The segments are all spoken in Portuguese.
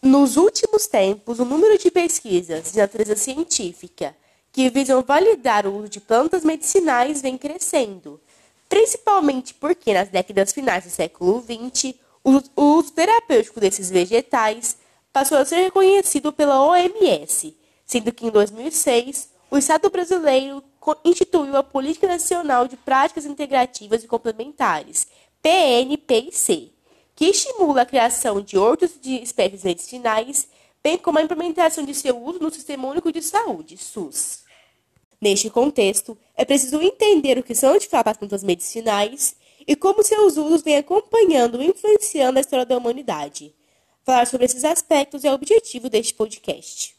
Nos últimos tempos, o número de pesquisas de natureza científica que visam validar o uso de plantas medicinais vem crescendo, principalmente porque nas décadas finais do século XX, o uso terapêutico desses vegetais passou a ser reconhecido pela OMS, sendo que em 2006 o Estado brasileiro instituiu a Política Nacional de Práticas Integrativas e Complementares, PNPC, que estimula a criação de hortos de espécies medicinais, bem como a implementação de seu uso no Sistema Único de Saúde, SUS. Neste contexto, é preciso entender o que são de fato as plantas medicinais e como seus usos vêm acompanhando e influenciando a história da humanidade. Falar sobre esses aspectos é o objetivo deste podcast.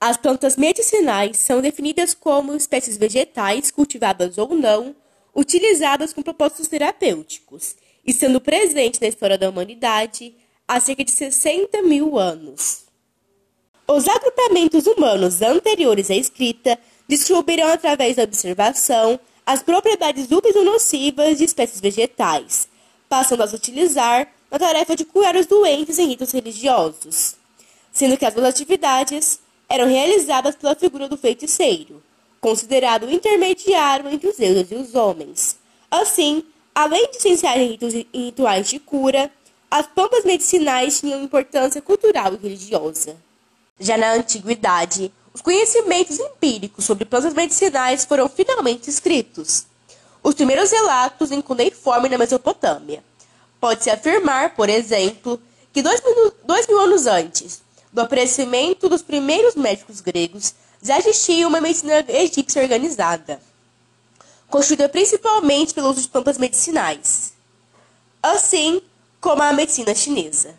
As plantas medicinais são definidas como espécies vegetais, cultivadas ou não, utilizadas com propósitos terapêuticos, estando presentes na história da humanidade há cerca de 60 mil anos. Os agrupamentos humanos anteriores à escrita descobriram através da observação as propriedades úteis ou nocivas de espécies vegetais, passando a utilizar na tarefa de curar os doentes em ritos religiosos, sendo que as duas atividades eram realizadas pela figura do feiticeiro, considerado intermediário entre os deuses e os homens. Assim, além de essenciais ritos e rituais de cura, as plantas medicinais tinham importância cultural e religiosa. Já na antiguidade, os conhecimentos empíricos sobre plantas medicinais foram finalmente escritos. Os primeiros relatos em cuneiforme na Mesopotâmia. Pode-se afirmar, por exemplo, que dois mil, dois mil anos antes do aparecimento dos primeiros médicos gregos, já existia uma medicina egípcia organizada, construída principalmente pelo uso de plantas medicinais, assim como a medicina chinesa.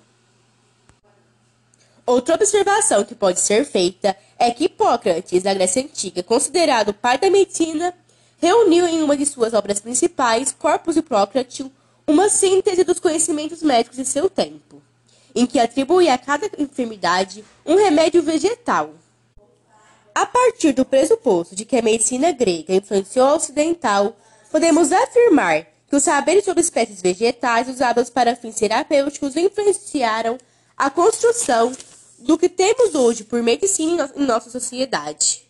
Outra observação que pode ser feita é que Hipócrates, da Grécia Antiga, considerado pai da medicina, reuniu em uma de suas obras principais, Corpus Hippocratium, uma síntese dos conhecimentos médicos de seu tempo, em que atribuía a cada enfermidade um remédio vegetal a partir do pressuposto de que a medicina grega influenciou a ocidental, podemos afirmar que os saberes sobre espécies vegetais usadas para fins terapêuticos influenciaram a construção do que temos hoje por medicina em nossa sociedade.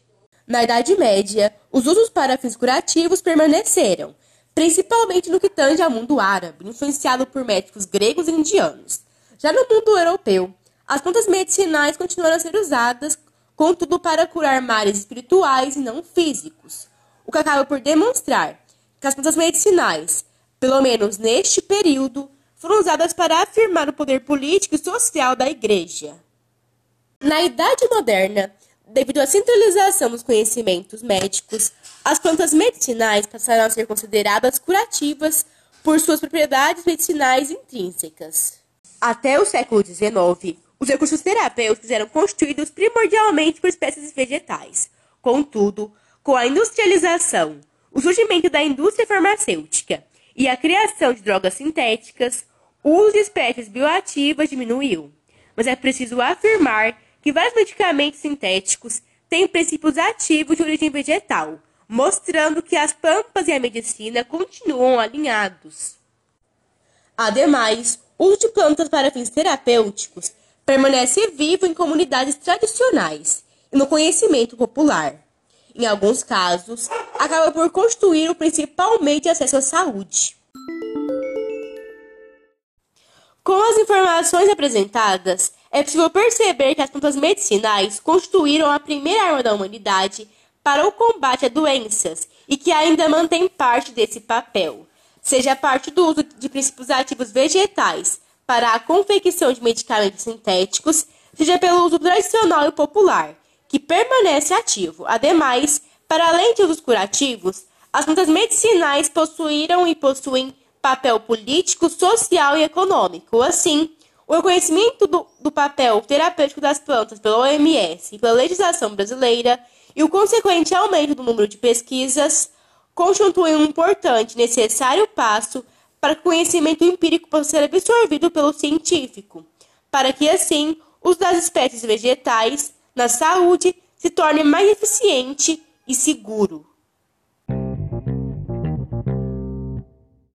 Na Idade Média, os usos para fins curativos permaneceram, principalmente no que tange ao mundo árabe, influenciado por médicos gregos e indianos. Já no mundo europeu, as plantas medicinais continuaram a ser usadas contudo para curar males espirituais e não físicos, o que acaba por demonstrar que as plantas medicinais, pelo menos neste período, foram usadas para afirmar o poder político e social da Igreja. Na Idade Moderna, devido à centralização dos conhecimentos médicos, as plantas medicinais passaram a ser consideradas curativas por suas propriedades medicinais intrínsecas. Até o século XIX, os recursos terapêuticos eram constituídos primordialmente por espécies vegetais. Contudo, com a industrialização, o surgimento da indústria farmacêutica e a criação de drogas sintéticas, o uso de espécies bioativas diminuiu. Mas é preciso afirmar que vários medicamentos sintéticos têm princípios ativos de origem vegetal, mostrando que as pampas e a medicina continuam alinhados. Ademais, o uso de plantas para fins terapêuticos permanece vivo em comunidades tradicionais e no conhecimento popular. Em alguns casos, acaba por constituir o principal meio de acesso à saúde. Com as informações apresentadas, é possível perceber que as plantas medicinais constituíram a primeira arma da humanidade para o combate a doenças e que ainda mantém parte desse papel, seja parte do uso de princípios ativos vegetais para a confecção de medicamentos sintéticos, seja pelo uso tradicional e popular, que permanece ativo. Ademais, para além de usos curativos, as plantas medicinais possuíram e possuem papel político, social e econômico. Assim, o reconhecimento do, do papel terapêutico das plantas pela OMS e pela legislação brasileira e o consequente aumento do número de pesquisas constituem um importante e necessário passo para que o conhecimento empírico possa ser absorvido pelo científico, para que assim os das espécies vegetais na saúde se torne mais eficiente e seguro.